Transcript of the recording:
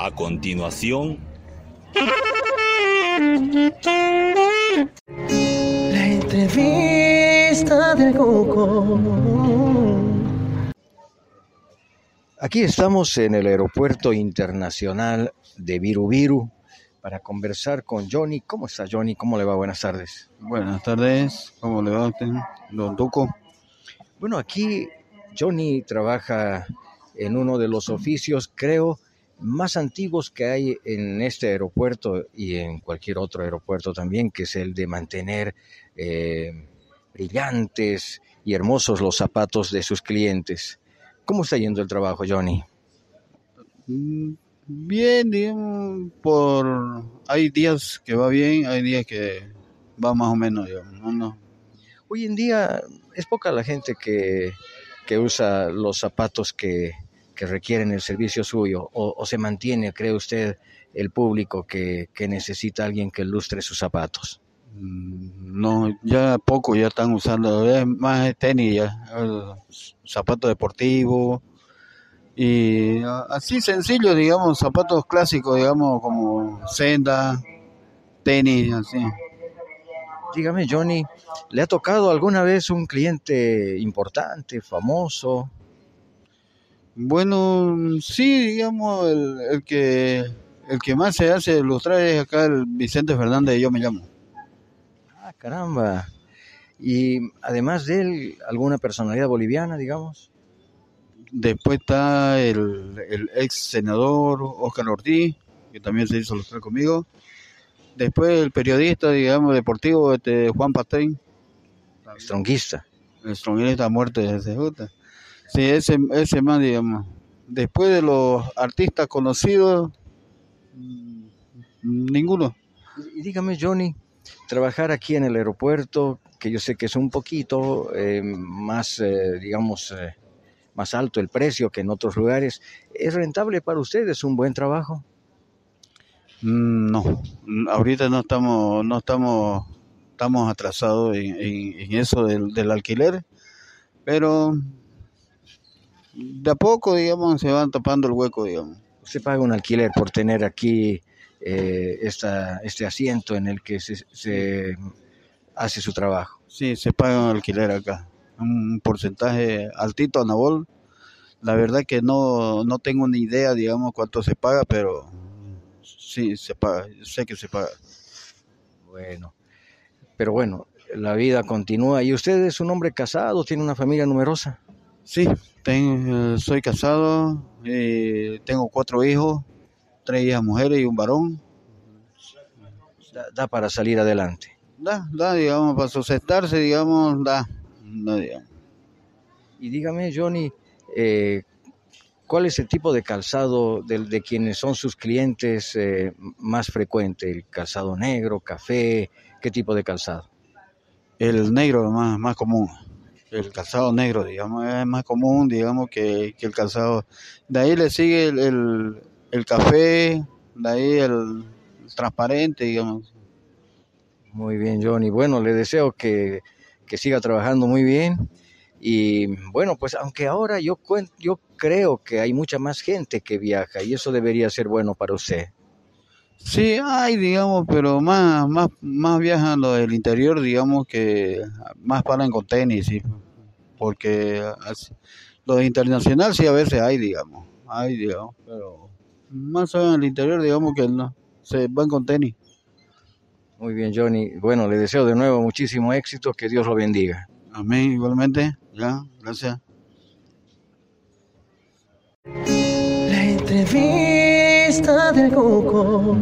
A continuación, La entrevista del Coco. Aquí estamos en el Aeropuerto Internacional de Viru para conversar con Johnny. ¿Cómo está Johnny? ¿Cómo le va? Buenas tardes. Buenas tardes, ¿cómo le va a usted, don Tuco? Bueno, aquí Johnny trabaja en uno de los oficios, creo, más antiguos que hay en este aeropuerto y en cualquier otro aeropuerto también, que es el de mantener eh, brillantes y hermosos los zapatos de sus clientes. ¿Cómo está yendo el trabajo, Johnny? Mm, Bien, digamos, por... Hay días que va bien, hay días que va más o menos, digamos, no, no. Hoy en día es poca la gente que, que usa los zapatos que, que requieren el servicio suyo o, o se mantiene, cree usted, el público que, que necesita alguien que lustre sus zapatos. Mm, No, ya poco ya están usando, es más tenis ya, el zapato deportivo y así sencillo, digamos, zapatos clásicos, digamos, como senda, tenis, así. Dígame, Johnny, ¿le ha tocado alguna vez un cliente importante, famoso? Bueno, sí, digamos, el, el que el que más se hace ilustrar es acá el Vicente Fernández, yo me llamo. Ah, caramba. Y además de él, alguna personalidad boliviana, digamos. Después está el, el ex senador Oscar Ortiz, que también se hizo ilustrar conmigo. Después el periodista, digamos, deportivo, este Juan Pastén, Stronguista. el stronguista muerte de CJ. Sí, ese, ese más, digamos. Después de los artistas conocidos, mm, ninguno. Y dígame, Johnny, trabajar aquí en el aeropuerto, que yo sé que es un poquito eh, más, eh, digamos, eh, más alto el precio que en otros lugares, ¿es rentable para usted? ¿Es un buen trabajo? Mm, No, ahorita no estamos, no estamos, estamos atrasados en, en- en eso del, del alquiler, pero de a poco, digamos, se van tapando el hueco, digamos. Usted paga un alquiler por tener aquí eh, esta, este asiento en el que se, se hace su trabajo. Sí, se paga un alquiler acá, un porcentaje altito, Anabol. La verdad que no, no tengo ni idea, digamos, cuánto se paga, pero sí, se paga, sé que se paga. Bueno, pero bueno, la vida continúa. ¿Y usted es un hombre casado? ¿Tiene una familia numerosa? Sí, ten- eh, soy casado, eh, tengo cuatro hijos, tres hijas mujeres y un varón. Da, da para salir adelante. Da, da, digamos, para sustentarse, digamos, da. da, digamos. Y dígame, Johnny, eh, ¿cuál es el tipo de calzado de, de quienes son sus clientes eh, más frecuente? ¿El calzado negro, café? ¿Qué tipo de calzado? El negro más, más común, el calzado negro, digamos, es más común, digamos, que, que el calzado. De ahí le sigue el, el, el café, de ahí el, transparente, digamos. Muy bien, Johnny. Bueno, le deseo que, que siga trabajando muy bien. Y bueno, pues aunque ahora yo, cuen- yo creo que hay mucha más gente que viaja y eso debería ser bueno para usted. Sí, hay, digamos, pero más, más, más viajan los del interior, digamos, que más paran con tenis, sí. Porque así- los internacionales sí a veces hay, digamos, hay, digamos, pero más son al interior, digamos, que no, se van con tenis. Muy bien, Johnny. Bueno, le deseo de nuevo muchísimo éxito, que Dios lo bendiga. Amén, igualmente, ya, gracias. La entrevista del Coco.